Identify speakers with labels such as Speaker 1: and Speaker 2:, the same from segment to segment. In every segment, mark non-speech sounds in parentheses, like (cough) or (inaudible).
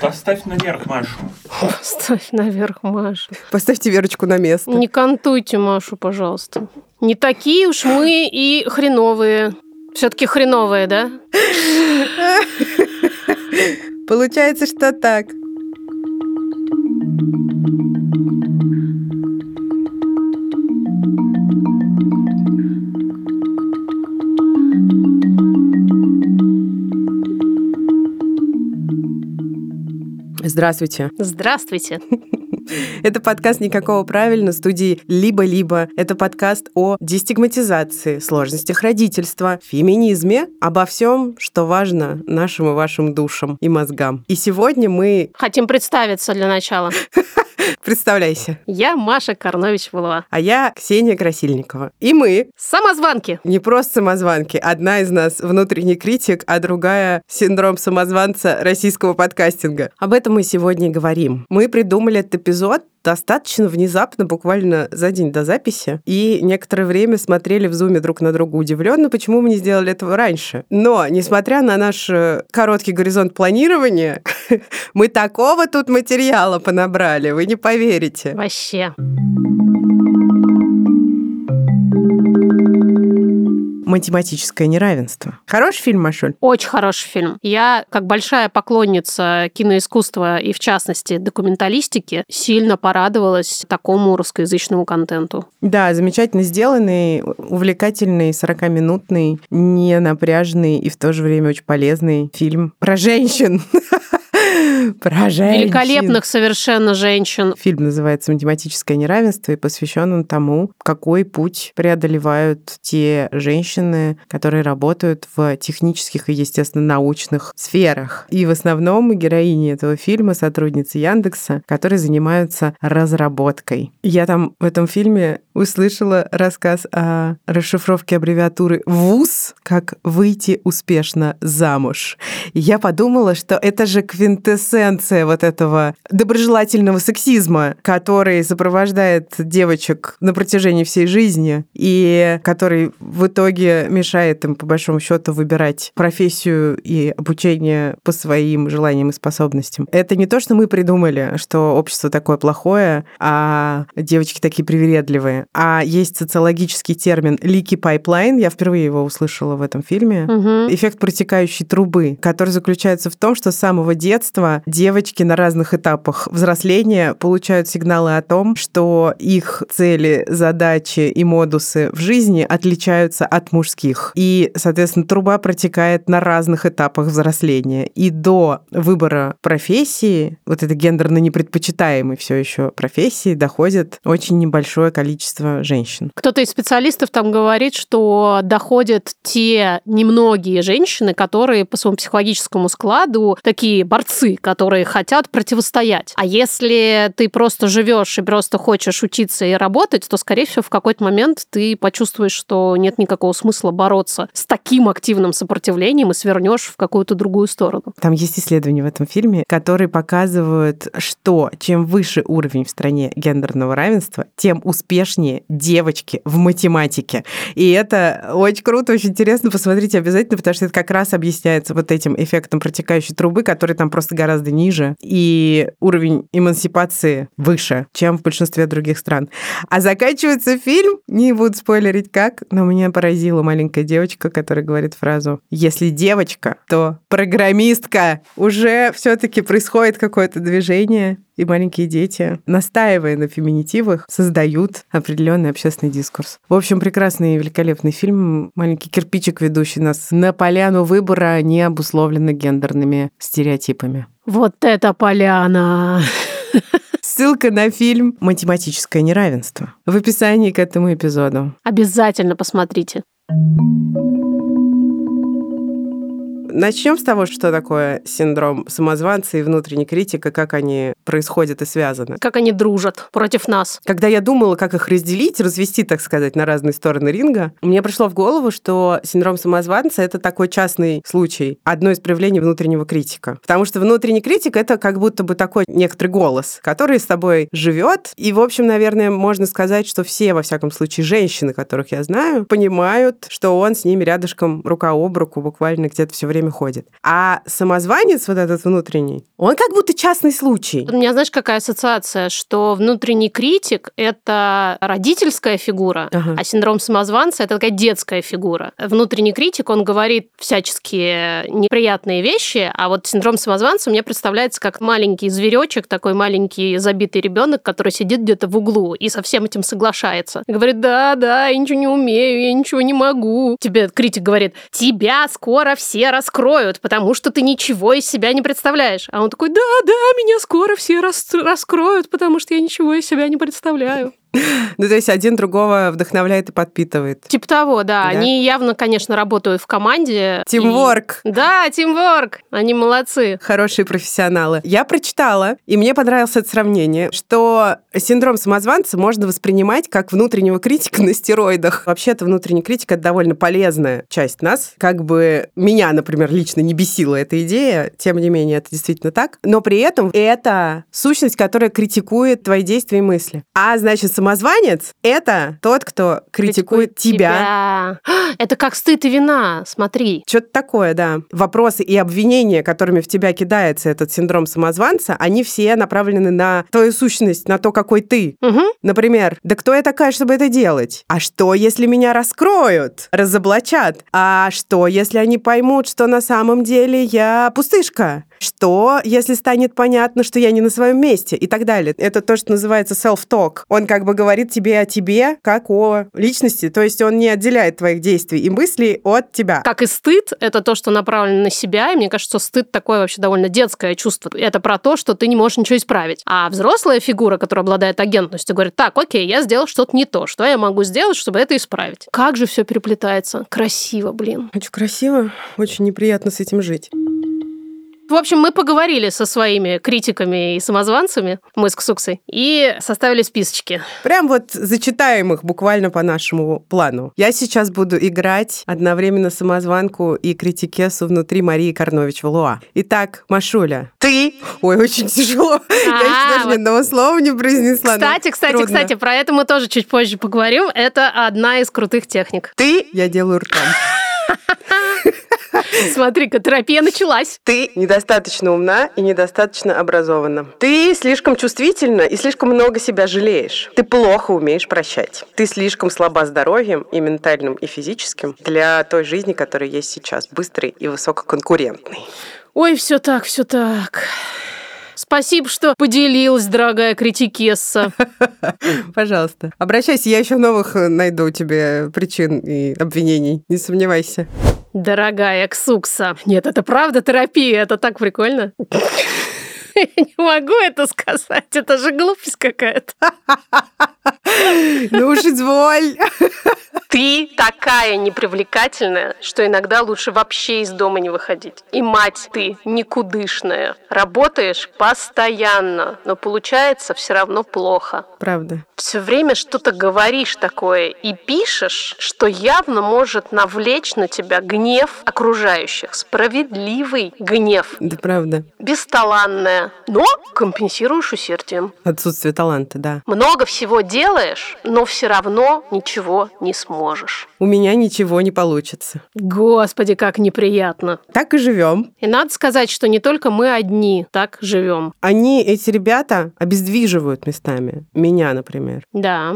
Speaker 1: Поставь наверх Машу.
Speaker 2: Поставь наверх Машу.
Speaker 3: Поставьте Верочку на место.
Speaker 2: Не кантуйте Машу, пожалуйста. Не такие уж мы и хреновые. Все-таки хреновые, да?
Speaker 3: Получается, что так. Здравствуйте.
Speaker 2: Здравствуйте. (laughs)
Speaker 3: Это подкаст «Никакого правильно» студии «Либо-либо». Это подкаст о дестигматизации, сложностях родительства, феминизме, обо всем, что важно нашим и вашим душам и мозгам. И сегодня мы...
Speaker 2: Хотим представиться для начала. (laughs) (laughs)
Speaker 3: Представляйся.
Speaker 2: Я Маша Карнович-Вылова.
Speaker 3: А я Ксения Красильникова. И мы...
Speaker 2: Самозванки.
Speaker 3: Не просто самозванки. Одна из нас внутренний критик, а другая синдром самозванца российского подкастинга. Об этом мы сегодня говорим. Мы придумали этот эпизод достаточно внезапно, буквально за день до записи, и некоторое время смотрели в зуме друг на друга удивленно, почему мы не сделали этого раньше. Но, несмотря на наш э, короткий горизонт планирования, (laughs) (laughs) мы такого тут материала понабрали, вы не поверите.
Speaker 2: Вообще.
Speaker 3: математическое неравенство. Хороший фильм, Машуль?
Speaker 2: Очень хороший фильм. Я, как большая поклонница киноискусства и, в частности, документалистики, сильно порадовалась такому русскоязычному контенту.
Speaker 3: Да, замечательно сделанный, увлекательный, 40-минутный, не напряжный и в то же время очень полезный фильм про женщин. (laughs) (laughs) Про женщин.
Speaker 2: Великолепных совершенно женщин.
Speaker 3: Фильм называется «Математическое неравенство» и посвящен он тому, какой путь преодолевают те женщины, которые работают в технических и, естественно, научных сферах. И в основном героини этого фильма сотрудницы Яндекса, которые занимаются разработкой. Я там в этом фильме услышала рассказ о расшифровке аббревиатуры ВУЗ, как выйти успешно замуж. И я подумала, что это же квинтэссенция вот этого доброжелательного сексизма, который сопровождает девочек на протяжении всей жизни и который в итоге мешает им, по большому счету, выбирать профессию и обучение по своим желаниям и способностям. Это не то, что мы придумали, что общество такое плохое, а девочки такие привередливые а есть социологический термин «leaky pipeline», я впервые его услышала в этом фильме, угу. эффект протекающей трубы, который заключается в том, что с самого детства девочки на разных этапах взросления получают сигналы о том, что их цели, задачи и модусы в жизни отличаются от мужских. И, соответственно, труба протекает на разных этапах взросления. И до выбора профессии, вот это гендерно непредпочитаемой все еще профессии, доходит очень небольшое количество количество женщин.
Speaker 2: Кто-то из специалистов там говорит, что доходят те немногие женщины, которые по своему психологическому складу такие борцы, которые хотят противостоять. А если ты просто живешь и просто хочешь учиться и работать, то, скорее всего, в какой-то момент ты почувствуешь, что нет никакого смысла бороться с таким активным сопротивлением и свернешь в какую-то другую сторону.
Speaker 3: Там есть исследования в этом фильме, которые показывают, что чем выше уровень в стране гендерного равенства, тем успешнее знания девочки в математике. И это очень круто, очень интересно. Посмотрите обязательно, потому что это как раз объясняется вот этим эффектом протекающей трубы, который там просто гораздо ниже. И уровень эмансипации выше, чем в большинстве других стран. А заканчивается фильм, не буду спойлерить как, но меня поразила маленькая девочка, которая говорит фразу «Если девочка, то программистка». Уже все таки происходит какое-то движение, и маленькие дети, настаивая на феминитивах, создают определенный общественный дискурс. В общем, прекрасный и великолепный фильм. Маленький кирпичик, ведущий нас на поляну выбора, не обусловлено гендерными стереотипами.
Speaker 2: Вот это поляна!
Speaker 3: Ссылка на фильм «Математическое неравенство» в описании к этому эпизоду.
Speaker 2: Обязательно посмотрите.
Speaker 3: Начнем с того, что такое синдром самозванца и внутренний критика, как они происходят и связаны.
Speaker 2: Как они дружат против нас.
Speaker 3: Когда я думала, как их разделить, развести, так сказать, на разные стороны ринга, мне пришло в голову, что синдром самозванца — это такой частный случай, одно из проявлений внутреннего критика. Потому что внутренний критик — это как будто бы такой некоторый голос, который с тобой живет. И, в общем, наверное, можно сказать, что все, во всяком случае, женщины, которых я знаю, понимают, что он с ними рядышком рука об руку буквально где-то все время время ходит. А самозванец вот этот внутренний, он как будто частный случай.
Speaker 2: У меня, знаешь, какая ассоциация, что внутренний критик – это родительская фигура, ага. а синдром самозванца – это такая детская фигура. Внутренний критик, он говорит всяческие неприятные вещи, а вот синдром самозванца мне представляется как маленький зверечек, такой маленький забитый ребенок, который сидит где-то в углу и со всем этим соглашается. говорит, да, да, я ничего не умею, я ничего не могу. Тебе критик говорит, тебя скоро все раскроют, потому что ты ничего из себя не представляешь. А он такой, да, да, меня скоро все рас раскроют, потому что я ничего из себя не представляю.
Speaker 3: Ну, то есть один другого вдохновляет и подпитывает.
Speaker 2: Типа того, да. да? Они явно, конечно, работают в команде.
Speaker 3: Тимворк.
Speaker 2: И... Да, тимворк. Они молодцы.
Speaker 3: Хорошие профессионалы. Я прочитала, и мне понравилось это сравнение, что синдром самозванца можно воспринимать как внутреннего критика на стероидах. Вообще-то внутренний критик — это довольно полезная часть нас. Как бы меня, например, лично не бесила эта идея, тем не менее, это действительно так. Но при этом это сущность, которая критикует твои действия и мысли. А, значит, самозванец — это тот, кто критикует, критикует тебя.
Speaker 2: тебя. (gasps) Это как стыд и вина, смотри.
Speaker 3: Что-то такое, да. Вопросы и обвинения, которыми в тебя кидается этот синдром самозванца, они все направлены на твою сущность, на то, какой ты.
Speaker 2: Угу.
Speaker 3: Например, да кто я такая, чтобы это делать? А что, если меня раскроют, разоблачат? А что, если они поймут, что на самом деле я пустышка? Что, если станет понятно, что я не на своем месте? И так далее. Это то, что называется self-talk. Он как бы говорит тебе о тебе, как о личности. То есть он не отделяет твоих действий и мыслей от тебя.
Speaker 2: Как и стыд, это то, что направлено на себя. И мне кажется, стыд такое вообще довольно детское чувство. Это про то, что ты не можешь ничего исправить. А взрослая фигура, которая обладает агентностью, говорит, так, окей, я сделал что-то не то. Что я могу сделать, чтобы это исправить? Как же все переплетается. Красиво, блин.
Speaker 3: Очень красиво. Очень неприятно с этим жить.
Speaker 2: В общем, мы поговорили со своими критиками и самозванцами, мы с Ксуксой, и составили списочки.
Speaker 3: Прям вот зачитаем их буквально по нашему плану. Я сейчас буду играть одновременно самозванку и критикесу внутри Марии Карнович Валуа. Итак, Машуля, ты... Ой, очень тяжело. (laughs) Я еще даже ни одного слова не произнесла.
Speaker 2: Кстати, кстати, кстати, про это мы тоже чуть позже поговорим. Это одна из крутых техник.
Speaker 3: Ты... Я делаю ртом. (laughs)
Speaker 2: Смотри-ка, терапия началась.
Speaker 3: Ты недостаточно умна и недостаточно образована. Ты слишком чувствительна и слишком много себя жалеешь. Ты плохо умеешь прощать. Ты слишком слаба здоровьем и ментальным, и физическим для той жизни, которая есть сейчас, быстрой и высококонкурентной.
Speaker 2: Ой, все так, все так. Спасибо, что поделилась, дорогая критикесса. (laughs)
Speaker 3: Пожалуйста. Обращайся, я еще новых найду тебе причин и обвинений. Не сомневайся.
Speaker 2: Дорогая Ксукса. Нет, это правда терапия, это так прикольно. (laughs) Я не могу это сказать, это же глупость какая-то. (laughs) (laughs)
Speaker 3: Ну уж изволь.
Speaker 2: Ты такая непривлекательная, что иногда лучше вообще из дома не выходить. И мать ты никудышная. Работаешь постоянно, но получается все равно плохо.
Speaker 3: Правда.
Speaker 2: Все время что-то говоришь такое и пишешь, что явно может навлечь на тебя гнев окружающих. Справедливый гнев.
Speaker 3: Да правда.
Speaker 2: Бесталанная, но компенсируешь усердием.
Speaker 3: Отсутствие таланта, да.
Speaker 2: Много всего делаешь, но все равно ничего не сможешь.
Speaker 3: У меня ничего не получится.
Speaker 2: Господи, как неприятно.
Speaker 3: Так и живем.
Speaker 2: И надо сказать, что не только мы одни так живем.
Speaker 3: Они, эти ребята, обездвиживают местами. Меня, например.
Speaker 2: Да.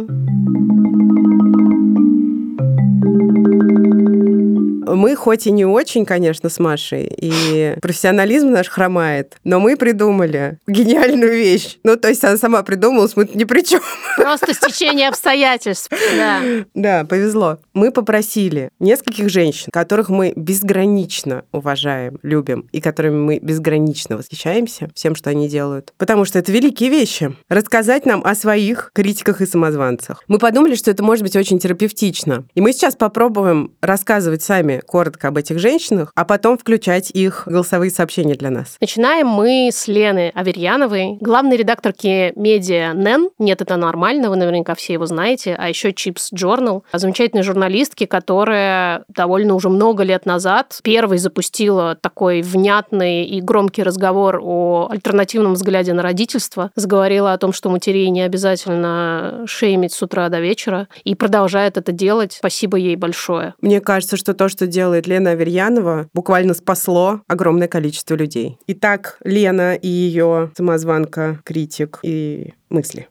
Speaker 3: Мы хоть и не очень, конечно, с Машей, и профессионализм наш хромает, но мы придумали гениальную вещь. Ну, то есть она сама придумалась, мы ни при чем.
Speaker 2: Просто стечение обстоятельств. Да.
Speaker 3: Да, повезло. Мы попросили нескольких женщин, которых мы безгранично уважаем, любим, и которыми мы безгранично восхищаемся всем, что они делают. Потому что это великие вещи. Рассказать нам о своих критиках и самозванцах. Мы подумали, что это может быть очень терапевтично. И мы сейчас попробуем рассказывать сами коротко об этих женщинах, а потом включать их голосовые сообщения для нас.
Speaker 2: Начинаем мы с Лены Аверьяновой, главной редакторки медиа НЕН. Нет, это нормально, вы наверняка все его знаете. А еще Чипс Journal, замечательной журналистки, которая довольно уже много лет назад первой запустила такой внятный и громкий разговор о альтернативном взгляде на родительство. Заговорила о том, что матерей не обязательно шеймить с утра до вечера. И продолжает это делать. Спасибо ей большое.
Speaker 3: Мне кажется, что то, что что делает Лена Аверьянова, буквально спасло огромное количество людей. Итак, Лена и ее самозванка, критик и мысли.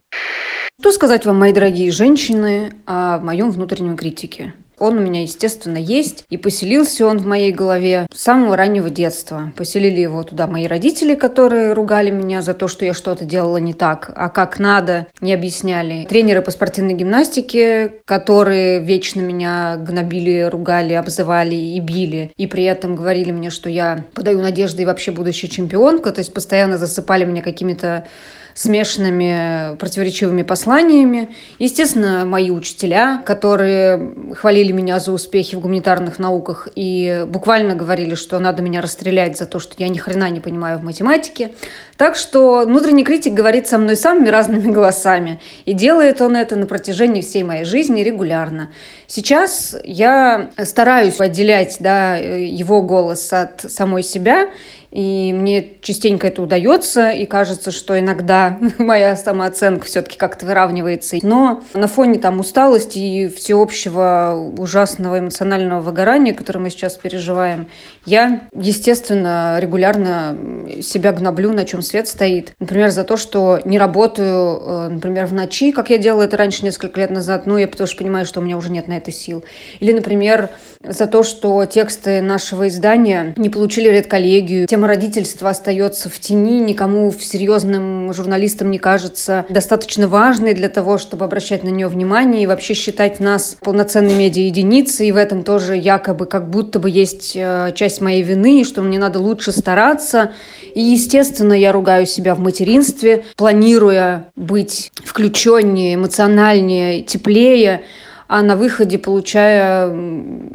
Speaker 1: Что сказать вам, мои дорогие женщины, о моем внутреннем критике? Он у меня, естественно, есть. И поселился он в моей голове с самого раннего детства. Поселили его туда мои родители, которые ругали меня за то, что я что-то делала не так, а как надо, не объясняли. Тренеры по спортивной гимнастике, которые вечно меня гнобили, ругали, обзывали и били. И при этом говорили мне, что я подаю надежды и вообще будущая чемпионка. То есть постоянно засыпали меня какими-то смешанными противоречивыми посланиями. Естественно, мои учителя, которые хвалили меня за успехи в гуманитарных науках и буквально говорили, что надо меня расстрелять за то, что я ни хрена не понимаю в математике. Так что внутренний критик говорит со мной самыми разными (laughs) голосами. И делает он это на протяжении всей моей жизни регулярно. Сейчас я стараюсь отделять да, его голос от самой себя и мне частенько это удается, и кажется, что иногда (laughs) моя самооценка все-таки как-то выравнивается. Но на фоне там усталости и всеобщего ужасного эмоционального выгорания, которое мы сейчас переживаем, я, естественно, регулярно себя гноблю, на чем свет стоит. Например, за то, что не работаю, э, например, в ночи, как я делала это раньше несколько лет назад, ну, я потому что понимаю, что у меня уже нет на это сил. Или, например, за то, что тексты нашего издания не получили редколлегию. Тема родительства остается в тени, никому серьезным журналистам не кажется достаточно важной для того, чтобы обращать на нее внимание и вообще считать нас полноценной медиа-единицей. И в этом тоже якобы как будто бы есть э, часть моей вины, что мне надо лучше стараться. И, естественно, я ругаю себя в материнстве, планируя быть включеннее, эмоциональнее, теплее, а на выходе получая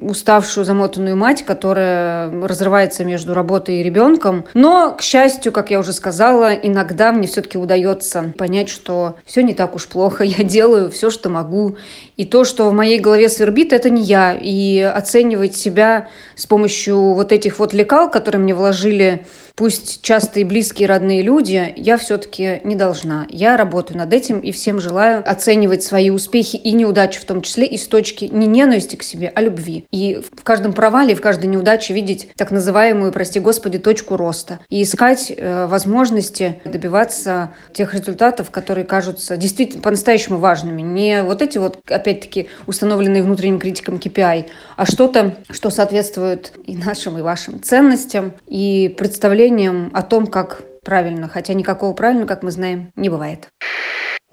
Speaker 1: уставшую, замотанную мать, которая разрывается между работой и ребенком. Но, к счастью, как я уже сказала, иногда мне все-таки удается понять, что все не так уж плохо, я делаю все, что могу. И то, что в моей голове свербит, это не я. И оценивать себя с помощью вот этих вот лекал, которые мне вложили пусть часто и близкие родные люди, я все-таки не должна. Я работаю над этим и всем желаю оценивать свои успехи и неудачи, в том числе и с точки не ненависти к себе, а любви. И в каждом провале, в каждой неудаче видеть так называемую, прости господи, точку роста. И искать э, возможности добиваться тех результатов, которые кажутся действительно по-настоящему важными. Не вот эти вот, опять-таки, установленные внутренним критиком KPI, а что-то, что соответствует и нашим, и вашим ценностям, и представлениям представлением о том, как правильно, хотя никакого правильного, как мы знаем, не бывает.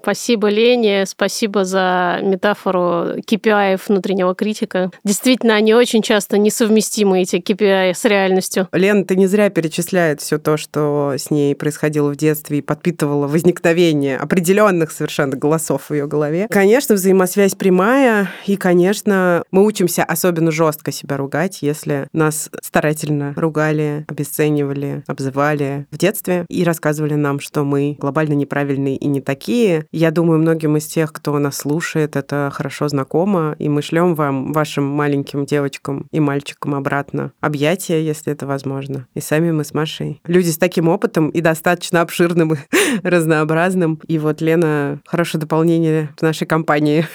Speaker 2: Спасибо, Лене, спасибо за метафору KPI внутреннего критика. Действительно, они очень часто несовместимы, эти KPI, с реальностью.
Speaker 3: Лена, ты не зря перечисляет все то, что с ней происходило в детстве и подпитывало возникновение определенных совершенно голосов в ее голове. Конечно, взаимосвязь прямая, и, конечно, мы учимся особенно жестко себя ругать, если нас старательно ругали, обесценивали, обзывали в детстве и рассказывали нам, что мы глобально неправильные и не такие, я думаю, многим из тех, кто нас слушает, это хорошо знакомо, и мы шлем вам, вашим маленьким девочкам и мальчикам обратно объятия, если это возможно. И сами мы с Машей. Люди с таким опытом и достаточно обширным и (laughs) разнообразным. И вот Лена хорошее дополнение в нашей компании.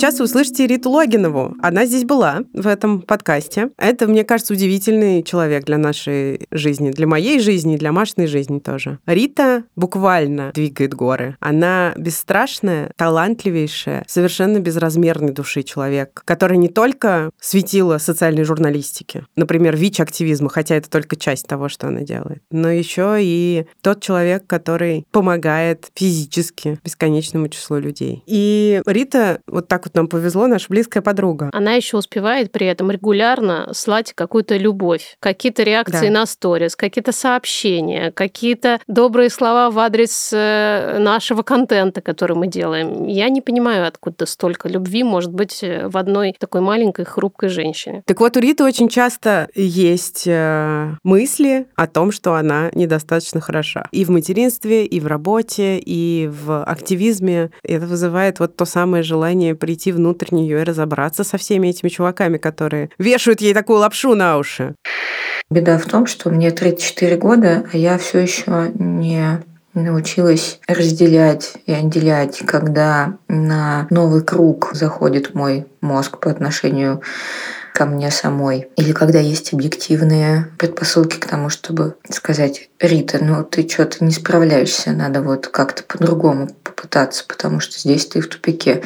Speaker 3: Сейчас вы услышите Риту Логинову. Она здесь была в этом подкасте. Это, мне кажется, удивительный человек для нашей жизни, для моей жизни, для Машиной жизни тоже. Рита буквально двигает горы. Она бесстрашная, талантливейшая, совершенно безразмерной души человек, который не только светила социальной журналистики, например, ВИЧ-активизма, хотя это только часть того, что она делает, но еще и тот человек, который помогает физически бесконечному числу людей. И Рита вот так вот нам повезло, наша близкая подруга.
Speaker 2: Она еще успевает при этом регулярно слать какую-то любовь, какие-то реакции да. на сторис, какие-то сообщения, какие-то добрые слова в адрес э, нашего контента, который мы делаем. Я не понимаю, откуда столько любви может быть э, в одной такой маленькой хрупкой женщине.
Speaker 3: Так вот, у Риты очень часто есть э, мысли о том, что она недостаточно хороша. И в материнстве, и в работе, и в активизме. Это вызывает вот то самое желание прийти внутрь нее и разобраться со всеми этими чуваками, которые вешают ей такую лапшу на уши.
Speaker 4: Беда в том, что мне 34 года, а я все еще не научилась разделять и отделять, когда на новый круг заходит мой мозг по отношению ко мне самой. Или когда есть объективные предпосылки к тому, чтобы сказать, Рита, ну ты что-то не справляешься, надо вот как-то по-другому попытаться, потому что здесь ты в тупике.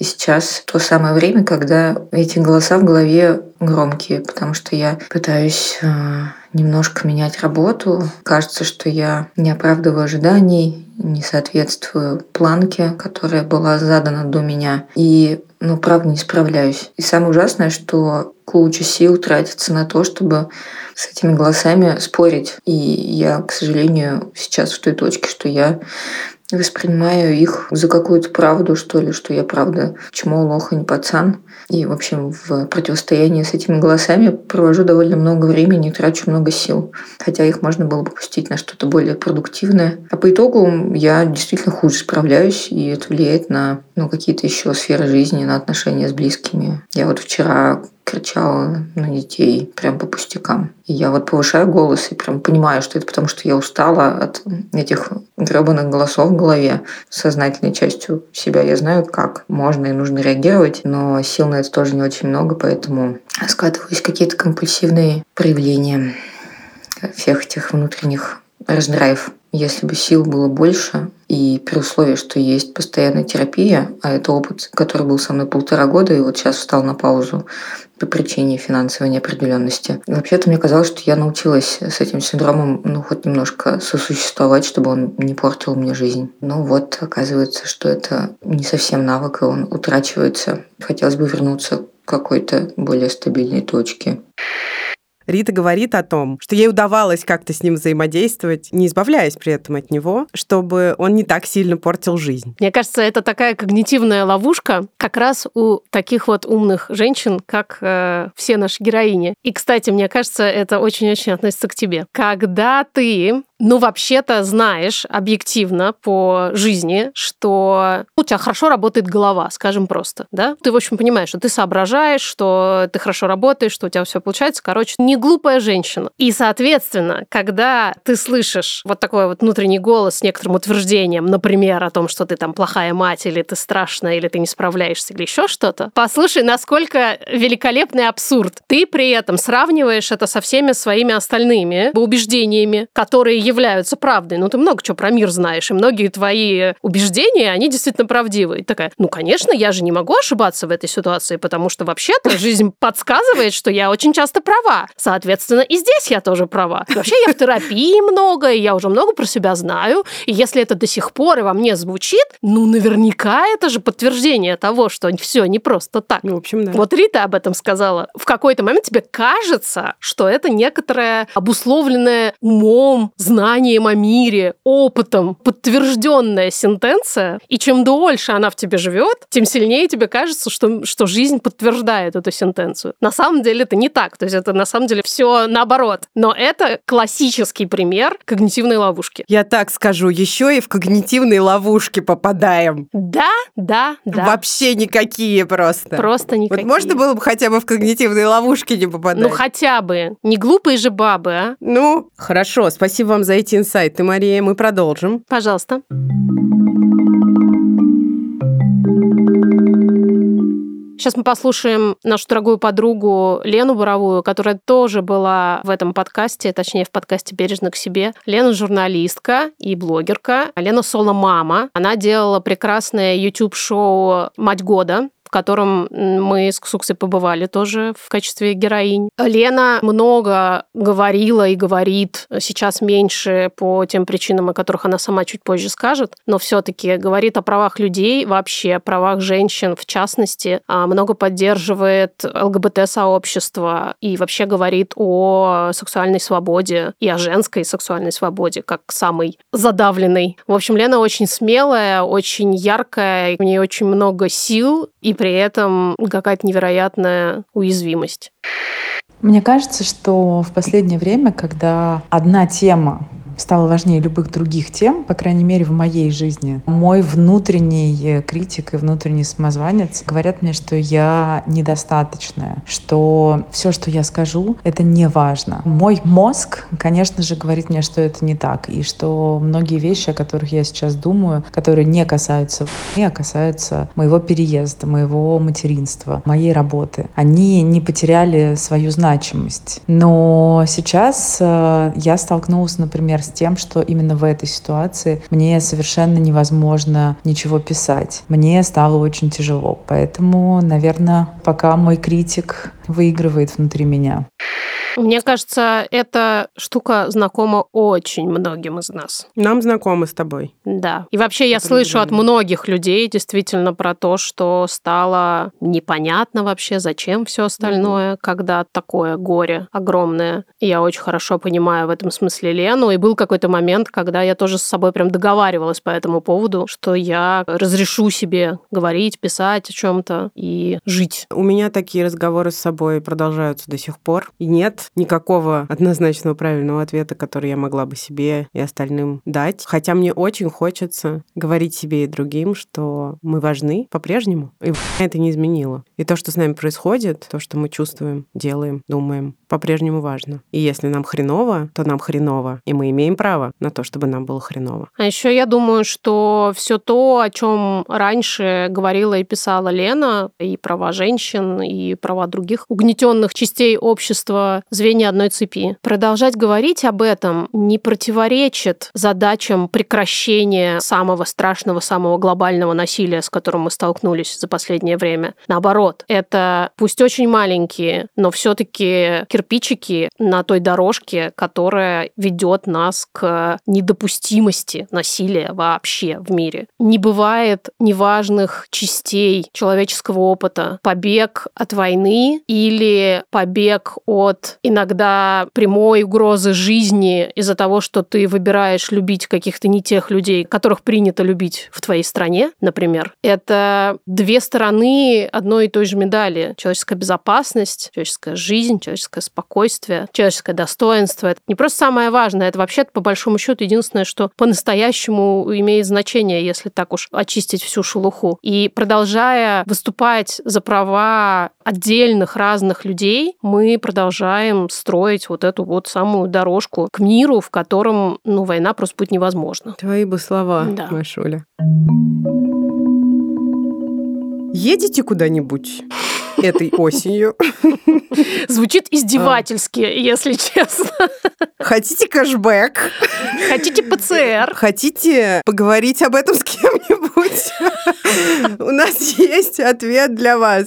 Speaker 4: И сейчас то самое время, когда эти голоса в голове громкие, потому что я пытаюсь э, немножко менять работу. Кажется, что я не оправдываю ожиданий, не соответствую планке, которая была задана до меня. И, ну, правда, не справляюсь. И самое ужасное, что куча сил тратится на то, чтобы с этими голосами спорить. И я, к сожалению, сейчас в той точке, что я воспринимаю их за какую-то правду, что ли, что я правда чмо, лох и не пацан. И, в общем, в противостоянии с этими голосами провожу довольно много времени трачу много сил. Хотя их можно было бы пустить на что-то более продуктивное. А по итогу я действительно хуже справляюсь, и это влияет на ну, какие-то еще сферы жизни, на отношения с близкими. Я вот вчера кричала на детей прям по пустякам. И я вот повышаю голос и прям понимаю, что это потому, что я устала от этих гребаных голосов в голове. Сознательной частью себя я знаю, как можно и нужно реагировать, но сил на это тоже не очень много, поэтому скатываюсь какие-то компульсивные проявления всех этих внутренних раздраев. Если бы сил было больше, и при условии, что есть постоянная терапия, а это опыт, который был со мной полтора года, и вот сейчас встал на паузу по причине финансовой неопределенности. Вообще-то мне казалось, что я научилась с этим синдромом, ну, хоть немножко сосуществовать, чтобы он не портил мне жизнь. Но вот оказывается, что это не совсем навык, и он утрачивается. Хотелось бы вернуться к какой-то более стабильной точке.
Speaker 3: Рита говорит о том, что ей удавалось как-то с ним взаимодействовать, не избавляясь при этом от него, чтобы он не так сильно портил жизнь.
Speaker 2: Мне кажется, это такая когнитивная ловушка как раз у таких вот умных женщин, как э, все наши героини. И, кстати, мне кажется, это очень-очень относится к тебе. Когда ты ну, вообще-то знаешь объективно по жизни, что у тебя хорошо работает голова, скажем просто, да? Ты, в общем, понимаешь, что ты соображаешь, что ты хорошо работаешь, что у тебя все получается. Короче, не глупая женщина. И, соответственно, когда ты слышишь вот такой вот внутренний голос с некоторым утверждением, например, о том, что ты там плохая мать, или ты страшная, или ты не справляешься, или еще что-то, послушай, насколько великолепный абсурд. Ты при этом сравниваешь это со всеми своими остальными убеждениями, которые являются правдой. Ну, ты много чего про мир знаешь, и многие твои убеждения, они действительно правдивые. И такая, ну, конечно, я же не могу ошибаться в этой ситуации, потому что вообще-то жизнь подсказывает, что я очень часто права. Соответственно, и здесь я тоже права. Вообще, я в терапии много, и я уже много про себя знаю. И если это до сих пор и во мне звучит, ну, наверняка это же подтверждение того, что все не просто так.
Speaker 3: Ну, в общем, да.
Speaker 2: Вот Рита об этом сказала. В какой-то момент тебе кажется, что это некоторое обусловленное умом, знанием, знанием о мире, опытом подтвержденная сентенция, и чем дольше она в тебе живет, тем сильнее тебе кажется, что, что жизнь подтверждает эту сентенцию. На самом деле это не так, то есть это на самом деле все наоборот. Но это классический пример когнитивной ловушки.
Speaker 3: Я так скажу, еще и в когнитивные ловушки попадаем.
Speaker 2: Да, да, да.
Speaker 3: Вообще никакие просто.
Speaker 2: Просто никакие.
Speaker 3: Вот можно было бы хотя бы в когнитивные ловушки не попадать?
Speaker 2: Ну хотя бы. Не глупые же бабы, а?
Speaker 3: Ну, хорошо. Спасибо вам за эти инсайты, Мария. Мы продолжим.
Speaker 2: Пожалуйста. Сейчас мы послушаем нашу дорогую подругу Лену Боровую, которая тоже была в этом подкасте, точнее, в подкасте «Бережно к себе». Лена журналистка и блогерка. Лена соло-мама. Она делала прекрасное YouTube-шоу «Мать года», в котором мы с Ксуксой побывали тоже в качестве героинь. Лена много говорила и говорит, сейчас меньше по тем причинам, о которых она сама чуть позже скажет, но все-таки говорит о правах людей, вообще о правах женщин в частности, а много поддерживает ЛГБТ-сообщество и вообще говорит о сексуальной свободе и о женской сексуальной свободе как самой задавленной. В общем, Лена очень смелая, очень яркая, у нее очень много сил, и при этом какая-то невероятная уязвимость.
Speaker 5: Мне кажется, что в последнее время, когда одна тема стало важнее любых других тем, по крайней мере, в моей жизни. Мой внутренний критик и внутренний самозванец говорят мне, что я недостаточная, что все, что я скажу, это не важно. Мой мозг, конечно же, говорит мне, что это не так, и что многие вещи, о которых я сейчас думаю, которые не касаются меня, а касаются моего переезда, моего материнства, моей работы, они не потеряли свою значимость. Но сейчас э, я столкнулась, например, с тем, что именно в этой ситуации мне совершенно невозможно ничего писать. Мне стало очень тяжело. Поэтому, наверное, пока мой критик выигрывает внутри меня.
Speaker 2: Мне кажется, эта штука знакома очень многим из нас.
Speaker 3: Нам знакомы с тобой.
Speaker 2: Да. И вообще я слышу от многих людей действительно про то, что стало непонятно вообще, зачем все остальное, mm-hmm. когда такое горе огромное. И я очень хорошо понимаю в этом смысле Лену. И был какой-то момент, когда я тоже с собой прям договаривалась по этому поводу, что я разрешу себе говорить, писать о чем-то и жить.
Speaker 3: У меня такие разговоры с собой продолжаются до сих пор. И нет, никакого однозначного правильного ответа, который я могла бы себе и остальным дать. Хотя мне очень хочется говорить себе и другим, что мы важны по-прежнему, и это не изменило. И то, что с нами происходит, то, что мы чувствуем, делаем, думаем, по-прежнему важно. И если нам хреново, то нам хреново, и мы имеем право на то, чтобы нам было хреново.
Speaker 2: А еще я думаю, что все то, о чем раньше говорила и писала Лена, и права женщин, и права других угнетенных частей общества, звенья одной цепи. Продолжать говорить об этом не противоречит задачам прекращения самого страшного, самого глобального насилия, с которым мы столкнулись за последнее время. Наоборот, это пусть очень маленькие, но все-таки кирпичики на той дорожке, которая ведет нас к недопустимости насилия вообще в мире. Не бывает неважных частей человеческого опыта. Побег от войны или побег от иногда прямой угрозы жизни из-за того, что ты выбираешь любить каких-то не тех людей, которых принято любить в твоей стране, например. Это две стороны одной и той же медали. Человеческая безопасность, человеческая жизнь, человеческое спокойствие, человеческое достоинство. Это не просто самое важное, это вообще по большому счету единственное, что по-настоящему имеет значение, если так уж очистить всю шелуху. И продолжая выступать за права отдельных разных людей, мы продолжаем строить вот эту вот самую дорожку к миру, в котором ну, война просто будет невозможна.
Speaker 3: Твои бы слова, да. Машуля. Едете куда-нибудь? Этой осенью.
Speaker 2: Звучит издевательски, если честно.
Speaker 3: Хотите кэшбэк?
Speaker 2: Хотите ПЦР?
Speaker 3: Хотите поговорить об этом с кем-нибудь? У нас есть ответ для вас.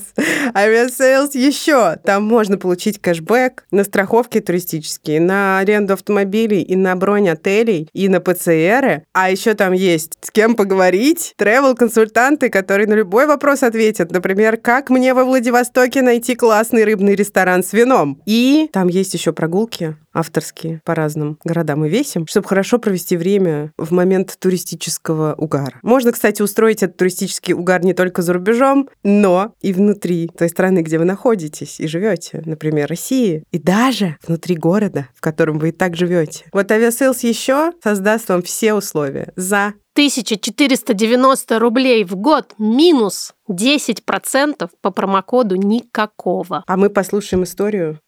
Speaker 3: Авиасейлс еще. Там можно получить кэшбэк на страховки туристические, на аренду автомобилей и на бронь отелей, и на ПЦРы. А еще там есть с кем поговорить, travel-консультанты, которые на любой вопрос ответят. Например, как мне во Владивостоке найти классный рыбный ресторан с вином. И там есть еще прогулки авторские по разным городам и весям, чтобы хорошо провести время в момент туристического угара. Можно, кстати, устроить этот туристический угар не только за рубежом, но и внутри той страны, где вы находитесь и живете, например, России, и даже внутри города, в котором вы и так живете. Вот авиасейлс еще создаст вам все условия за
Speaker 2: 1490 рублей в год минус 10% по промокоду никакого.
Speaker 3: А мы послушаем историю.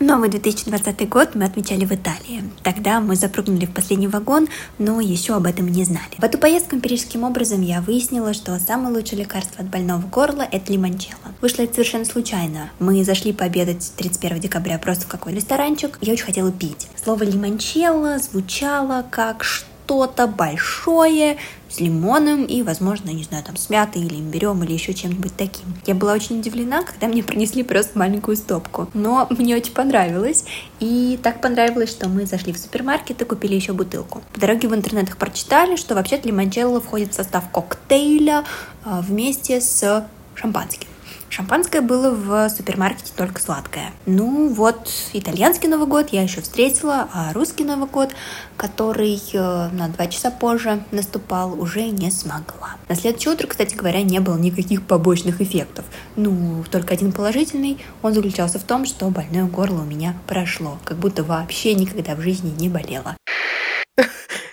Speaker 6: Новый 2020 год мы отмечали в Италии. Тогда мы запрыгнули в последний вагон, но еще об этом не знали. В эту поездку эмпирическим образом я выяснила, что самое лучшее лекарство от больного горла – это лимончелло. Вышло это совершенно случайно. Мы зашли пообедать 31 декабря просто в какой ресторанчик. Я очень хотела пить. Слово лимончелло звучало как что что-то большое с лимоном и, возможно, не знаю, там с мятой или имбирем или еще чем-нибудь таким. Я была очень удивлена, когда мне (laughs) принесли просто маленькую стопку. Но мне очень понравилось. И так понравилось, что мы зашли в супермаркет и купили еще бутылку. По дороге в интернетах прочитали, что вообще-то лимончелло входит в состав коктейля а, вместе с шампанским. Шампанское было в супермаркете только сладкое. Ну вот, итальянский Новый год я еще встретила, а русский Новый год, который э, на два часа позже наступал, уже не смогла. На следующее утро, кстати говоря, не было никаких побочных эффектов. Ну, только один положительный, он заключался в том, что больное горло у меня прошло, как будто вообще никогда в жизни не болело.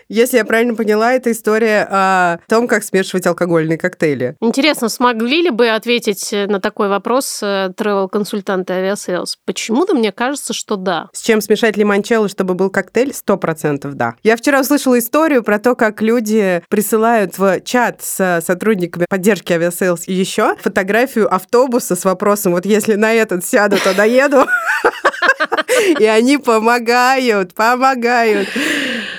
Speaker 3: Если я правильно поняла, это история о том, как смешивать алкогольные коктейли.
Speaker 2: Интересно, смогли ли бы ответить на такой вопрос travel-консультанты авиасейлс? Почему-то мне кажется, что да.
Speaker 3: С чем смешать лимончелло, чтобы был коктейль? Сто процентов да. Я вчера услышала историю про то, как люди присылают в чат с сотрудниками поддержки авиасейлс еще фотографию автобуса с вопросом, вот если на этот сяду, то доеду. (laughs) И они помогают, помогают.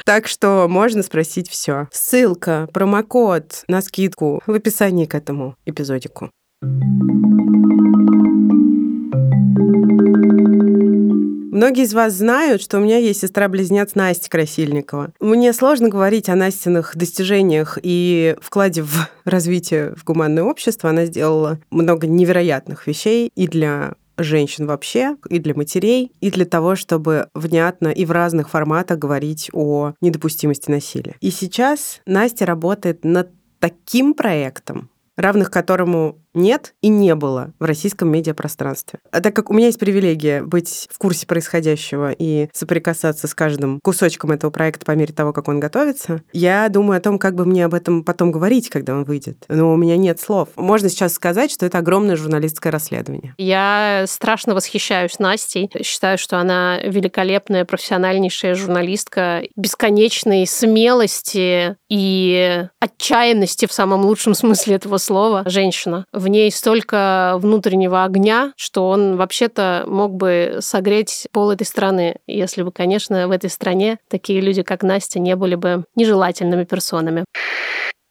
Speaker 3: Так что можно спросить все. Ссылка, промокод на скидку в описании к этому эпизодику. Многие из вас знают, что у меня есть сестра-близнец Настя Красильникова. Мне сложно говорить о Настиных достижениях и вкладе в (laughs) развитие в гуманное общество. Она сделала много невероятных вещей и для женщин вообще, и для матерей, и для того, чтобы внятно и в разных форматах говорить о недопустимости насилия. И сейчас Настя работает над таким проектом, равных которому нет и не было в российском медиапространстве. А так как у меня есть привилегия быть в курсе происходящего и соприкасаться с каждым кусочком этого проекта по мере того, как он готовится, я думаю о том, как бы мне об этом потом говорить, когда он выйдет. Но у меня нет слов. Можно сейчас сказать, что это огромное журналистское расследование.
Speaker 2: Я страшно восхищаюсь Настей. Считаю, что она великолепная, профессиональнейшая журналистка, бесконечной смелости и отчаянности в самом лучшем смысле этого слова женщина в ней столько внутреннего огня, что он вообще-то мог бы согреть пол этой страны, если бы, конечно, в этой стране такие люди, как Настя, не были бы нежелательными персонами.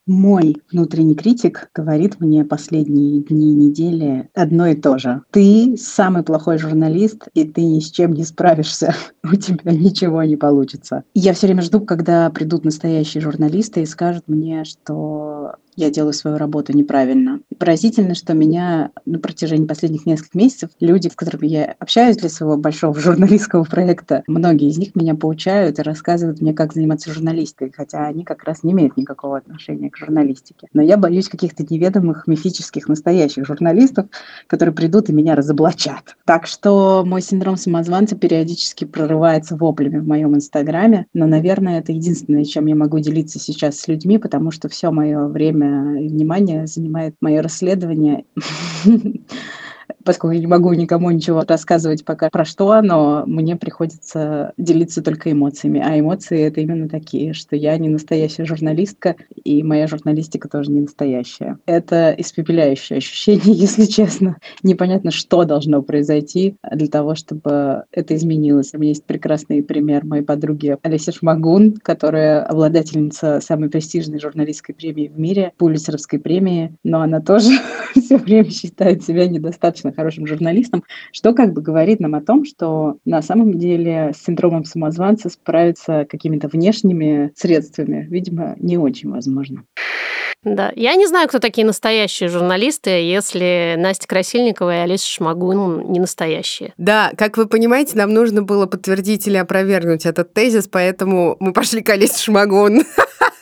Speaker 7: Мой внутренний критик говорит мне последние дни недели одно и то же. Ты самый плохой журналист, и ты ни с чем не справишься. (laughs) У тебя ничего не получится. Я все время жду, когда придут настоящие журналисты и скажут мне, что я делаю свою работу неправильно. Поразительно, что меня на протяжении последних нескольких месяцев люди, с которыми я общаюсь для своего большого (laughs) журналистского проекта, многие из них меня поучают и рассказывают мне, как заниматься журналистикой, хотя они как раз не имеют никакого отношения к журналистике. Но я боюсь каких-то неведомых, мифических, настоящих журналистов, которые придут и меня разоблачат. Так что мой синдром самозванца периодически прорывается воплями в моем инстаграме, но, наверное, это единственное, чем я могу делиться сейчас с людьми, потому что все мое время время и внимание занимает мое расследование. (laughs) поскольку я не могу никому ничего рассказывать пока про что, но мне приходится делиться только эмоциями. А эмоции — это именно такие, что я не настоящая журналистка, и моя журналистика тоже не настоящая. Это испепеляющее ощущение, (laughs) если честно. Непонятно, что должно произойти для того, чтобы это изменилось. У меня есть прекрасный пример моей подруги Олеся Шмагун, которая обладательница самой престижной журналистской премии в мире, Пулицеровской премии, но она тоже (laughs) все время считает себя недостаточно хорошим журналистом, что как бы говорит нам о том, что на самом деле с синдромом самозванца справиться какими-то внешними средствами, видимо, не очень возможно.
Speaker 2: Да, я не знаю, кто такие настоящие журналисты, если Настя Красильникова и Олеся Шмагун не настоящие.
Speaker 3: Да, как вы понимаете, нам нужно было подтвердить или опровергнуть этот тезис, поэтому мы пошли к Олесе Шмагун. (laughs)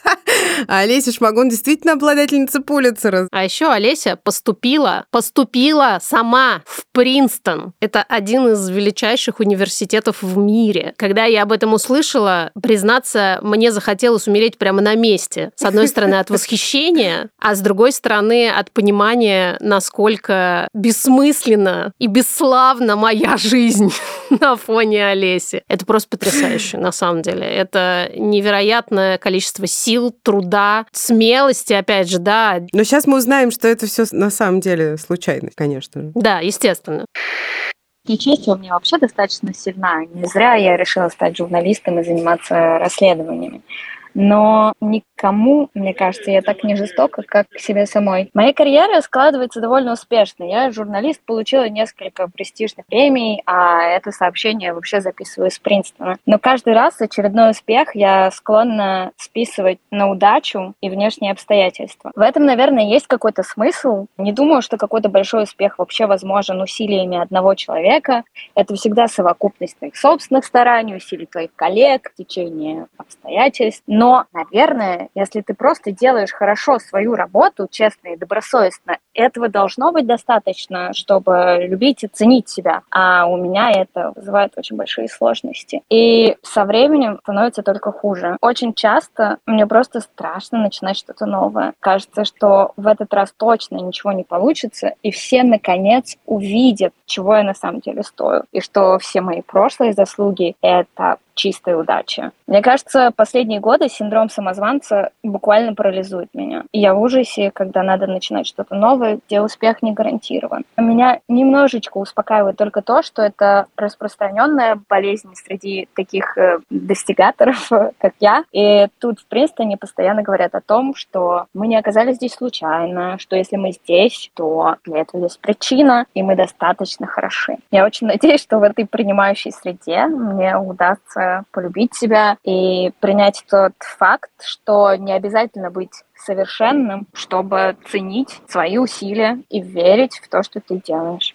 Speaker 3: А Олеся Шмагун действительно обладательница Пулицера.
Speaker 2: А еще Олеся поступила, поступила сама в Принстон. Это один из величайших университетов в мире. Когда я об этом услышала, признаться, мне захотелось умереть прямо на месте. С одной стороны, от восхищения, а с другой стороны, от понимания, насколько бессмысленно и бесславна моя жизнь (laughs) на фоне Олеси. Это просто потрясающе, на самом деле. Это невероятное количество сил, труда, смелости, опять же, да.
Speaker 3: Но сейчас мы узнаем, что это все на самом деле случайно, конечно.
Speaker 2: Да, естественно.
Speaker 8: Честь у меня вообще достаточно сильна. Не зря я решила стать журналистом и заниматься расследованиями но никому, мне кажется, я так не жестока, как к себе самой. Моя карьера складывается довольно успешно. Я журналист, получила несколько престижных премий, а это сообщение вообще записываю с Принстона. Но каждый раз очередной успех я склонна списывать на удачу и внешние обстоятельства. В этом, наверное, есть какой-то смысл. Не думаю, что какой-то большой успех вообще возможен усилиями одного человека. Это всегда совокупность твоих собственных стараний, усилий твоих коллег, течение обстоятельств. Но, наверное, если ты просто делаешь хорошо свою работу, честно и добросовестно, этого должно быть достаточно, чтобы любить и ценить себя. А у меня это вызывает очень большие сложности. И со временем становится только хуже. Очень часто мне просто страшно начинать что-то новое. Кажется, что в этот раз точно ничего не получится, и все, наконец, увидят, чего я на самом деле стою, и что все мои прошлые заслуги — это чистой удачи. Мне кажется, последние годы синдром самозванца буквально парализует меня. И я в ужасе, когда надо начинать что-то новое, где успех не гарантирован. Меня немножечко успокаивает только то, что это распространенная болезнь среди таких э, достигаторов, (laughs) как я. И тут в Принстоне постоянно говорят о том, что мы не оказались здесь случайно, что если мы здесь, то для этого есть причина, и мы достаточно хороши. Я очень надеюсь, что в этой принимающей среде мне удастся полюбить себя и принять тот факт, что не обязательно быть совершенным, чтобы ценить свои усилия и верить в то, что ты делаешь.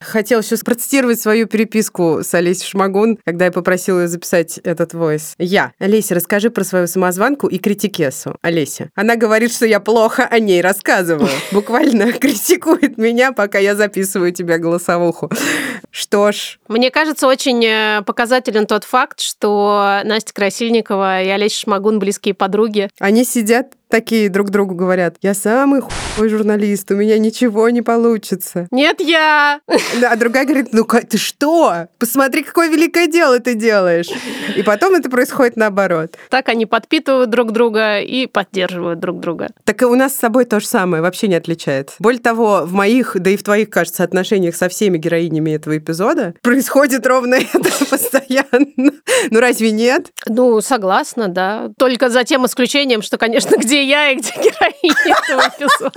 Speaker 3: Хотел сейчас процитировать свою переписку с Олесей Шмагун, когда я попросила ее записать этот войс. Я. Олеся, расскажи про свою самозванку и критикесу. Олеся. Она говорит, что я плохо о ней рассказываю. (laughs) Буквально критикует меня, пока я записываю тебя голосовуху. Что ж.
Speaker 2: Мне кажется, очень э, показателен тот факт, что Настя Красильникова и Олеся Шмагун близкие подруги.
Speaker 3: Они сидят такие друг другу говорят, я самый хуй журналист, у меня ничего не получится.
Speaker 2: Нет, я!
Speaker 3: Да, а другая говорит, ну ты что? Посмотри, какое великое дело ты делаешь. И потом это происходит наоборот.
Speaker 2: Так они подпитывают друг друга и поддерживают друг друга.
Speaker 3: Так и у нас с собой то же самое, вообще не отличается. Более того, в моих, да и в твоих, кажется, отношениях со всеми героинями этого эпизода происходит ровно (laughs) это постоянно. Ну разве нет?
Speaker 2: Ну, согласна, да. Только за тем исключением, что, конечно, (laughs) где где я и где (laughs) героиня этого эпизода.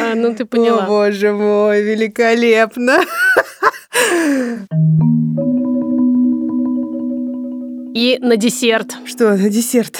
Speaker 2: А, ну, ты поняла.
Speaker 3: О, боже мой, великолепно.
Speaker 2: И на десерт.
Speaker 3: Что на десерт?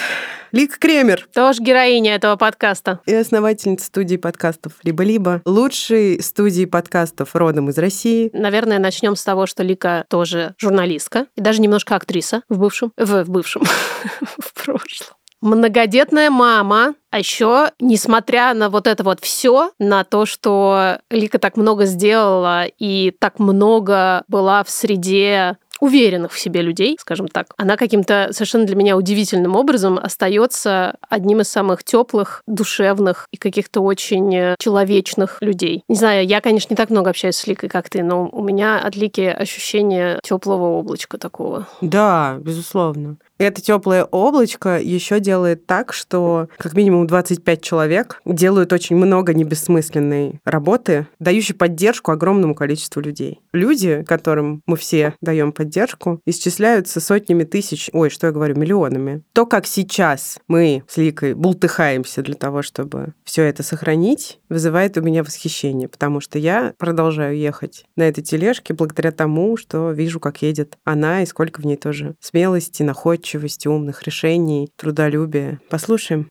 Speaker 3: Лик Кремер.
Speaker 2: Тоже героиня этого подкаста.
Speaker 3: И основательница студии подкастов «Либо-либо». Лучшей студии подкастов родом из России.
Speaker 2: Наверное, начнем с того, что Лика тоже журналистка и даже немножко актриса в бывшем, в, в бывшем, (laughs) в прошлом многодетная мама, а еще, несмотря на вот это вот все, на то, что Лика так много сделала и так много была в среде уверенных в себе людей, скажем так, она каким-то совершенно для меня удивительным образом остается одним из самых теплых, душевных и каких-то очень э, человечных людей. Не знаю, я, конечно, не так много общаюсь с Ликой, как ты, но у меня от Лики ощущение теплого облачка такого.
Speaker 3: Да, безусловно. Это теплое облачко еще делает так, что как минимум 25 человек делают очень много небессмысленной работы, дающей поддержку огромному количеству людей. Люди, которым мы все даем поддержку, исчисляются сотнями тысяч, ой, что я говорю, миллионами. То, как сейчас мы с Ликой бултыхаемся для того, чтобы все это сохранить, вызывает у меня восхищение, потому что я продолжаю ехать на этой тележке благодаря тому, что вижу, как едет она и сколько в ней тоже смелости, находчивости, находчивости, умных решений, трудолюбия. Послушаем.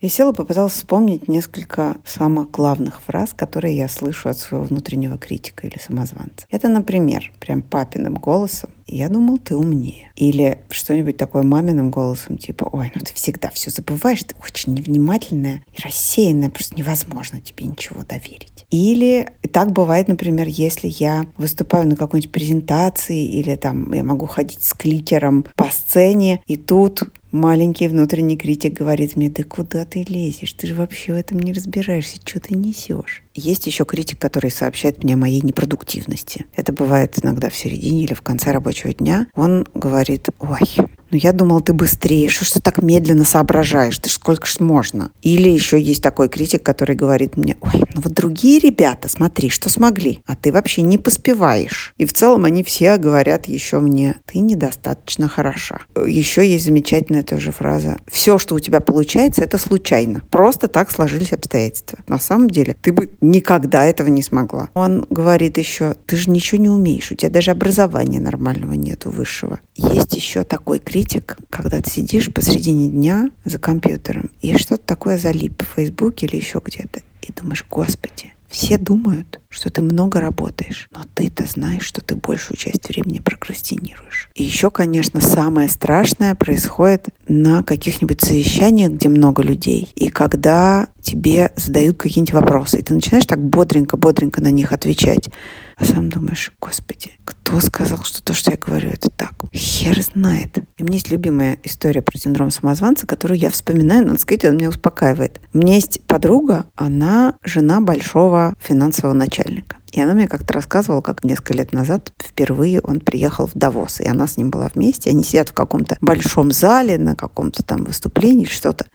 Speaker 9: Я села, попыталась вспомнить несколько самых главных фраз, которые я слышу от своего внутреннего критика или самозванца. Это, например, прям папиным голосом «Я думал, ты умнее». Или что-нибудь такое маминым голосом, типа «Ой, ну ты всегда все забываешь, ты очень невнимательная и рассеянная, просто невозможно тебе ничего доверить». Или так бывает, например, если я выступаю на какой-нибудь презентации или там я могу ходить с кликером по сцене, и тут Маленький внутренний критик говорит мне, да куда ты лезешь? Ты же вообще в этом не разбираешься, что ты несешь? Есть еще критик, который сообщает мне о моей непродуктивности. Это бывает иногда в середине или в конце рабочего дня. Он говорит, ой, ну я думал, ты быстрее, что ж ты так медленно соображаешь, ты ж сколько ж можно. Или еще есть такой критик, который говорит мне, ой, ну вот другие ребята, смотри, что смогли, а ты вообще не поспеваешь. И в целом они все говорят еще мне, ты недостаточно хороша. Еще есть замечательная тоже фраза, все, что у тебя получается, это случайно. Просто так сложились обстоятельства. На самом деле, ты бы никогда этого не смогла. Он говорит еще, ты же ничего не умеешь, у тебя даже образования нормального нету высшего. Есть еще такой критик, критик, когда ты сидишь посредине дня за компьютером и что-то такое залип в Фейсбуке или еще где-то, и думаешь, господи, Все думают, что ты много работаешь, но ты-то знаешь, что ты большую часть времени прокрастинируешь. И еще, конечно, самое страшное происходит на каких-нибудь совещаниях, где много людей, и когда тебе задают какие-нибудь вопросы, и ты начинаешь так бодренько-бодренько на них отвечать, а сам думаешь, господи, кто сказал, что то, что я говорю, это так? Хер знает. И у меня есть любимая история про синдром самозванца, которую я вспоминаю, надо сказать, она меня успокаивает. У меня есть подруга, она жена большого финансового начальника. И она мне как-то рассказывала, как несколько лет назад впервые он приехал в Давос, и она с ним была вместе. Они сидят в каком-то большом зале на каком-то там выступлении что-то.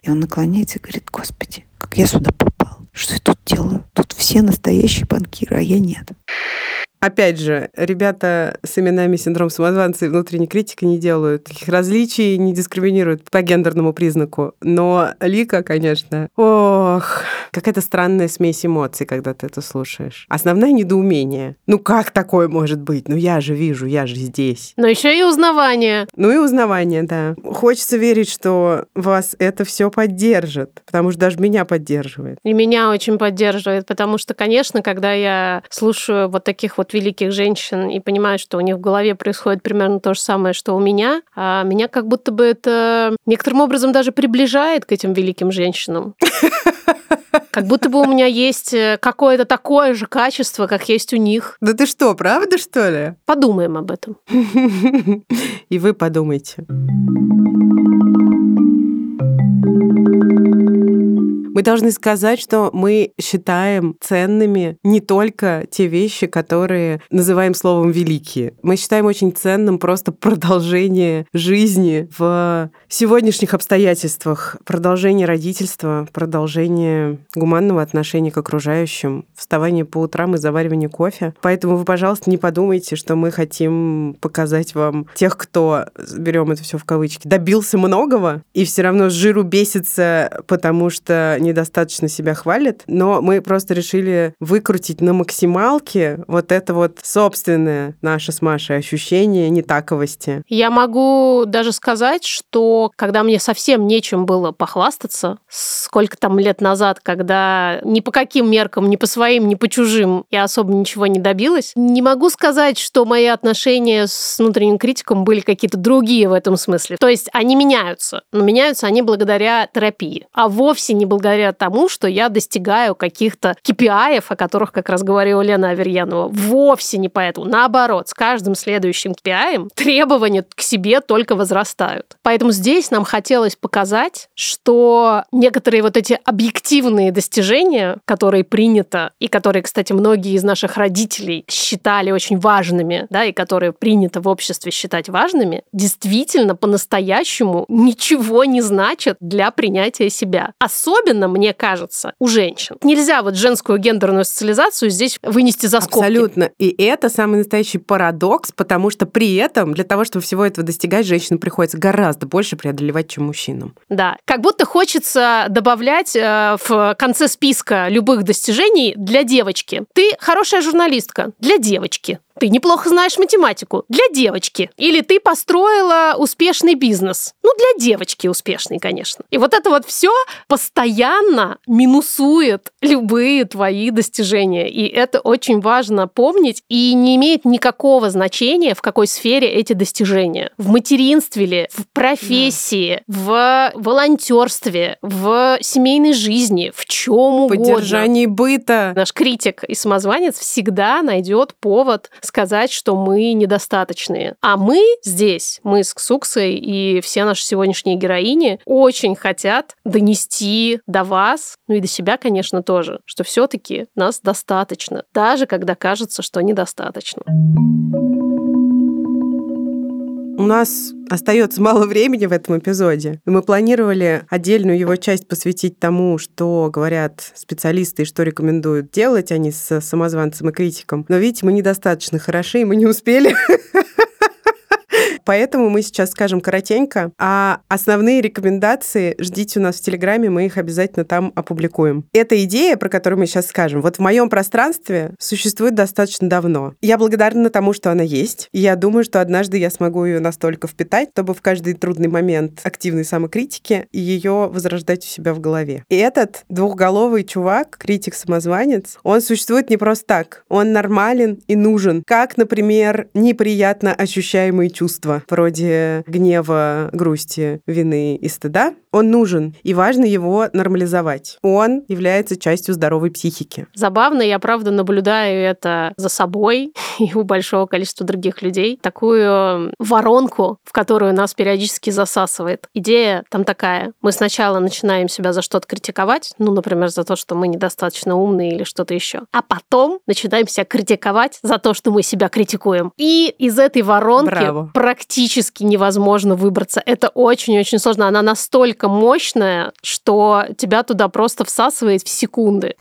Speaker 9: И он наклоняется и говорит, господи, как я сюда попал? Что я тут делаю? Тут все настоящие банкиры, а я нет.
Speaker 3: Опять же, ребята с именами синдром самозванца и внутренней критики не делают таких различий, не дискриминируют по гендерному признаку. Но Лика, конечно, ох, какая-то странная смесь эмоций, когда ты это слушаешь. Основное недоумение. Ну как такое может быть? Ну я же вижу, я же здесь.
Speaker 2: Но еще и узнавание.
Speaker 3: Ну и узнавание, да. Хочется верить, что вас это все поддержит, потому что даже меня поддерживает.
Speaker 2: И меня очень поддерживает, потому что, конечно, когда я слушаю вот таких вот великих женщин и понимаю, что у них в голове происходит примерно то же самое, что у меня, а меня как будто бы это некоторым образом даже приближает к этим великим женщинам. Как будто бы у меня есть э, какое-то такое же качество, как есть у них.
Speaker 3: Да ты что, правда, что ли?
Speaker 2: Подумаем об этом. (laughs)
Speaker 3: И вы подумайте. Мы должны сказать, что мы считаем ценными не только те вещи, которые называем словом великие. Мы считаем очень ценным просто продолжение жизни в сегодняшних обстоятельствах, продолжение родительства, продолжение гуманного отношения к окружающим, вставание по утрам и заваривание кофе. Поэтому вы, пожалуйста, не подумайте, что мы хотим показать вам тех, кто, берем это все в кавычки, добился многого и все равно с жиру бесится, потому что недостаточно себя хвалит, но мы просто решили выкрутить на максималке вот это вот собственное наше с Машей ощущение нетаковости.
Speaker 2: Я могу даже сказать, что когда мне совсем нечем было похвастаться, сколько там лет назад, когда ни по каким меркам, ни по своим, ни по чужим я особо ничего не добилась, не могу сказать, что мои отношения с внутренним критиком были какие-то другие в этом смысле. То есть они меняются, но меняются они благодаря терапии, а вовсе не благодаря благодаря тому, что я достигаю каких-то KPI, о которых как раз говорила Лена Аверьянова. Вовсе не поэтому. Наоборот, с каждым следующим KPI требования к себе только возрастают. Поэтому здесь нам хотелось показать, что некоторые вот эти объективные достижения, которые принято, и которые, кстати, многие из наших родителей считали очень важными, да, и которые принято в обществе считать важными, действительно по-настоящему ничего не значат для принятия себя. Особенно мне кажется, у женщин. Нельзя вот женскую гендерную социализацию здесь вынести за скобки.
Speaker 3: Абсолютно. И это самый настоящий парадокс, потому что при этом для того, чтобы всего этого достигать, женщинам приходится гораздо больше преодолевать, чем мужчинам.
Speaker 2: Да. Как будто хочется добавлять э, в конце списка любых достижений для девочки. Ты хорошая журналистка для девочки. Ты неплохо знаешь математику. Для девочки. Или ты построила успешный бизнес. Ну, для девочки успешный, конечно. И вот это вот все постоянно минусует любые твои достижения. И это очень важно помнить. И не имеет никакого значения, в какой сфере эти достижения. В материнстве ли, в профессии, да. в волонтерстве, в семейной жизни, в чем угодно.
Speaker 3: Поддержании быта.
Speaker 2: Наш критик и самозванец всегда найдет повод сказать, что мы недостаточные. А мы здесь, мы с Ксуксой и все наши сегодняшние героини очень хотят донести до вас, ну и до себя, конечно, тоже, что все-таки нас достаточно, даже когда кажется, что недостаточно.
Speaker 3: У нас остается мало времени в этом эпизоде. Мы планировали отдельную его часть посвятить тому, что говорят специалисты и что рекомендуют делать они с самозванцем и критиком. Но видите, мы недостаточно хороши, и мы не успели (laughs) Поэтому мы сейчас скажем коротенько, а основные рекомендации ждите у нас в Телеграме, мы их обязательно там опубликуем. Эта идея, про которую мы сейчас скажем, вот в моем пространстве существует достаточно давно. Я благодарна тому, что она есть. И я думаю, что однажды я смогу ее настолько впитать, чтобы в каждый трудный момент активной самокритики ее возрождать у себя в голове. И этот двухголовый чувак, критик-самозванец, он существует не просто так. Он нормален и нужен. Как, например, неприятно ощущаемые чувства, вроде гнева, грусти, вины и стыда. Он нужен, и важно его нормализовать. Он является частью здоровой психики.
Speaker 2: Забавно, я правда наблюдаю это за собой (laughs) и у большого количества других людей. Такую воронку, в которую нас периодически засасывает. Идея там такая. Мы сначала начинаем себя за что-то критиковать, ну, например, за то, что мы недостаточно умные или что-то еще. А потом начинаем себя критиковать за то, что мы себя критикуем. И из этой воронки
Speaker 3: Браво.
Speaker 2: практически невозможно выбраться. Это очень-очень сложно. Она настолько мощная, что тебя туда просто всасывает в секунды.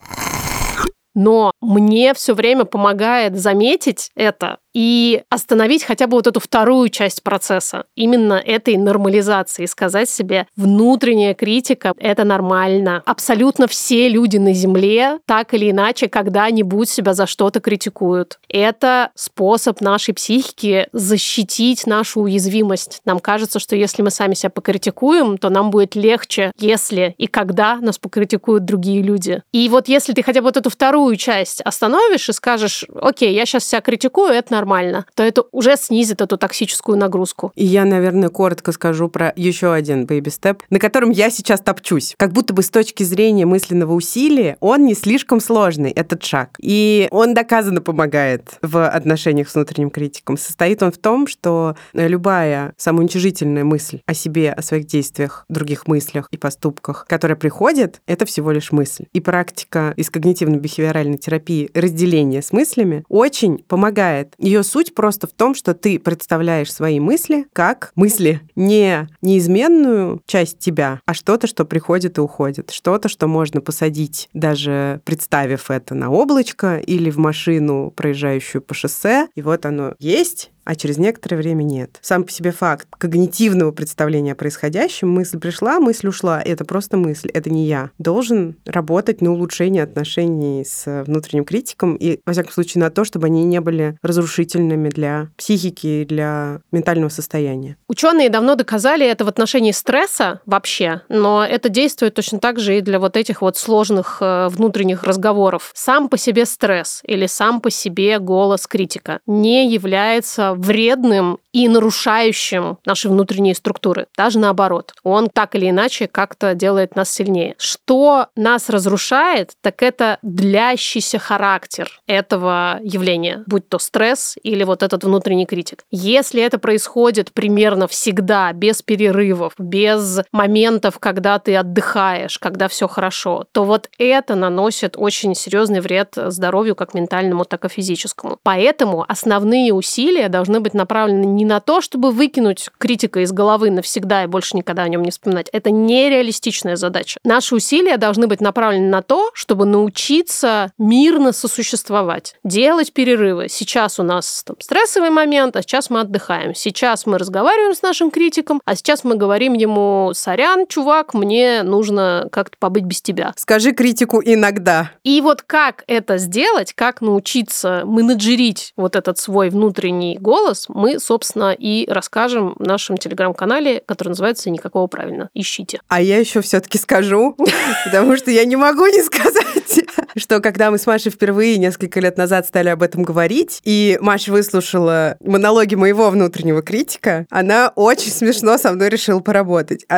Speaker 2: Но мне все время помогает заметить это и остановить хотя бы вот эту вторую часть процесса, именно этой нормализации, сказать себе, внутренняя критика — это нормально. Абсолютно все люди на Земле так или иначе когда-нибудь себя за что-то критикуют. Это способ нашей психики защитить нашу уязвимость. Нам кажется, что если мы сами себя покритикуем, то нам будет легче, если и когда нас покритикуют другие люди. И вот если ты хотя бы вот эту вторую часть остановишь и скажешь, окей, я сейчас себя критикую, это нормально, нормально, то это уже снизит эту токсическую нагрузку.
Speaker 3: И я, наверное, коротко скажу про еще один baby-степ, на котором я сейчас топчусь. Как будто бы с точки зрения мысленного усилия он не слишком сложный, этот шаг. И он доказанно помогает в отношениях с внутренним критиком. Состоит он в том, что любая самоуничижительная мысль о себе, о своих действиях, других мыслях и поступках, которая приходит, это всего лишь мысль. И практика из когнитивно-бихевиоральной терапии разделения с мыслями очень помогает. Ее суть просто в том, что ты представляешь свои мысли как мысли не неизменную часть тебя, а что-то, что приходит и уходит, что-то, что можно посадить, даже представив это на облачко или в машину, проезжающую по шоссе, и вот оно есть, а через некоторое время нет. Сам по себе факт когнитивного представления о происходящем, мысль пришла, мысль ушла, это просто мысль, это не я, должен работать на улучшение отношений с внутренним критиком и, во всяком случае, на то, чтобы они не были разрушительными для психики и для ментального состояния.
Speaker 2: Ученые давно доказали это в отношении стресса вообще, но это действует точно так же и для вот этих вот сложных э, внутренних разговоров. Сам по себе стресс или сам по себе голос критика не является вредным и нарушающим наши внутренние структуры. Даже наоборот. Он так или иначе как-то делает нас сильнее. Что нас разрушает, так это длящийся характер этого явления, будь то стресс или вот этот внутренний критик. Если это происходит примерно всегда, без перерывов, без моментов, когда ты отдыхаешь, когда все хорошо, то вот это наносит очень серьезный вред здоровью как ментальному, так и физическому. Поэтому основные усилия должны быть направлены не на то, чтобы выкинуть критика из головы навсегда и больше никогда о нем не вспоминать. Это нереалистичная задача. Наши усилия должны быть направлены на то, чтобы научиться мирно сосуществовать, делать перерывы. Сейчас у нас там, стрессовый момент, а сейчас мы отдыхаем. Сейчас мы разговариваем с нашим критиком, а сейчас мы говорим ему, сорян, чувак, мне нужно как-то побыть без тебя.
Speaker 3: Скажи критику иногда.
Speaker 2: И вот как это сделать, как научиться менеджерить вот этот свой внутренний голос, мы, собственно, и расскажем в нашем телеграм-канале, который называется «Никакого правильно». Ищите.
Speaker 3: А я еще все-таки скажу, (laughs) потому что я не могу не сказать, что когда мы с Машей впервые несколько лет назад стали об этом говорить, и Маша выслушала монологи моего внутреннего критика, она очень смешно со мной решила поработать. (laughs)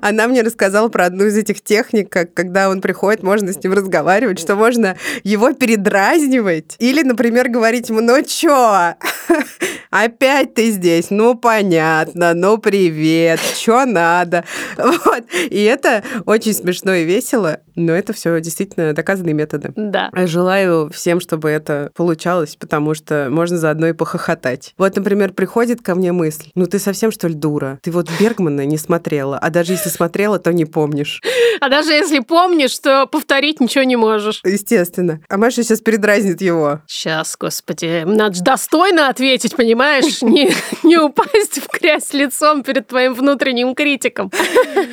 Speaker 3: Она мне рассказала про одну из этих техник, как когда он приходит, можно с ним разговаривать, что можно его передразнивать. Или, например, говорить ему, ну чё, (laughs) опять ты здесь? Ну, понятно, ну, привет, чё надо? Вот. И это очень смешно и весело, но это все действительно доказанные методы.
Speaker 2: Да.
Speaker 3: Желаю всем, чтобы это получалось, потому что можно заодно и похохотать. Вот, например, приходит ко мне мысль, ну ты совсем, что ли, дура? Ты вот Бергмана не смотрела, а даже если если смотрела, то не помнишь. (laughs)
Speaker 2: А даже если помнишь, то повторить ничего не можешь.
Speaker 3: Естественно. А Маша сейчас передразнит его.
Speaker 2: Сейчас, господи, надо же достойно ответить, понимаешь? (laughs) Не, не упасть в грязь лицом перед твоим внутренним критиком.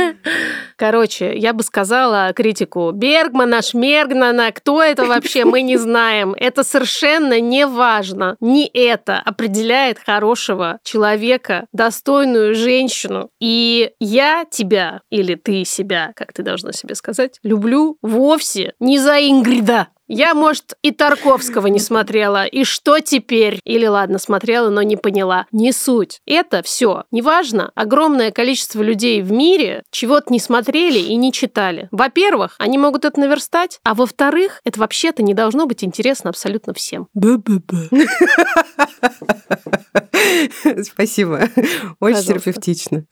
Speaker 2: (laughs) Короче, я бы сказала критику Бергмана, Шмергнана, кто это вообще, мы не знаем. Это совершенно не важно. Не это определяет хорошего человека, достойную женщину. И я тебя, или ты себя, как ты должна себе сказать, люблю вовсе не за Ингрида. Я, может, и Тарковского не смотрела, и что теперь? Или ладно, смотрела, но не поняла. Не суть. Это все. Неважно, огромное количество людей в мире чего-то не смотрели и не читали. Во-первых, они могут это наверстать, а во-вторых, это вообще-то не должно быть интересно абсолютно всем.
Speaker 3: Спасибо. Очень терапевтично.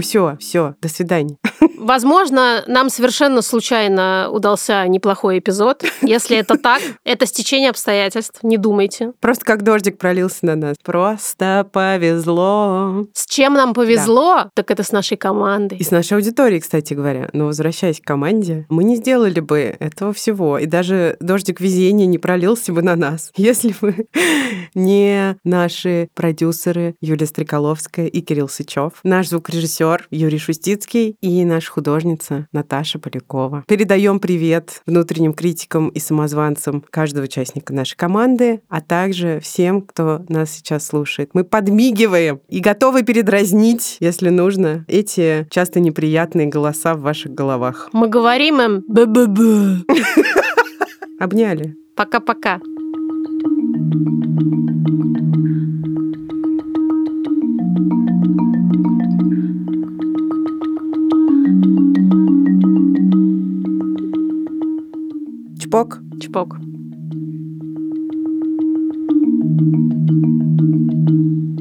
Speaker 3: Все, все, до свидания.
Speaker 2: Возможно, нам совершенно случайно удался неплохой эпизод. Если это так, это стечение обстоятельств, не думайте.
Speaker 3: Просто как дождик пролился на нас. Просто повезло.
Speaker 2: С чем нам повезло, так это с нашей командой.
Speaker 3: И с нашей аудиторией, кстати говоря. Но возвращаясь к команде, мы не сделали бы этого всего. И даже дождик везения не пролился бы на нас, (laughs) если бы не наши продюсеры Юлия Стреколовская и Кирилл Сычев, наш звукорежиссер Юрий Шустицкий и наша художница Наташа Полякова. Передаем привет внутренним критикам и самозванцам каждого участника нашей команды, а также всем, кто нас сейчас слушает. Мы подмигиваем и готовы передразнить, если нужно, эти часто неприятные голоса в ваших головах.
Speaker 2: Мы говорим им «б-б-б». (laughs)
Speaker 3: Обняли.
Speaker 2: Пока-пока.
Speaker 3: Чпок.
Speaker 2: Чпок. Thank you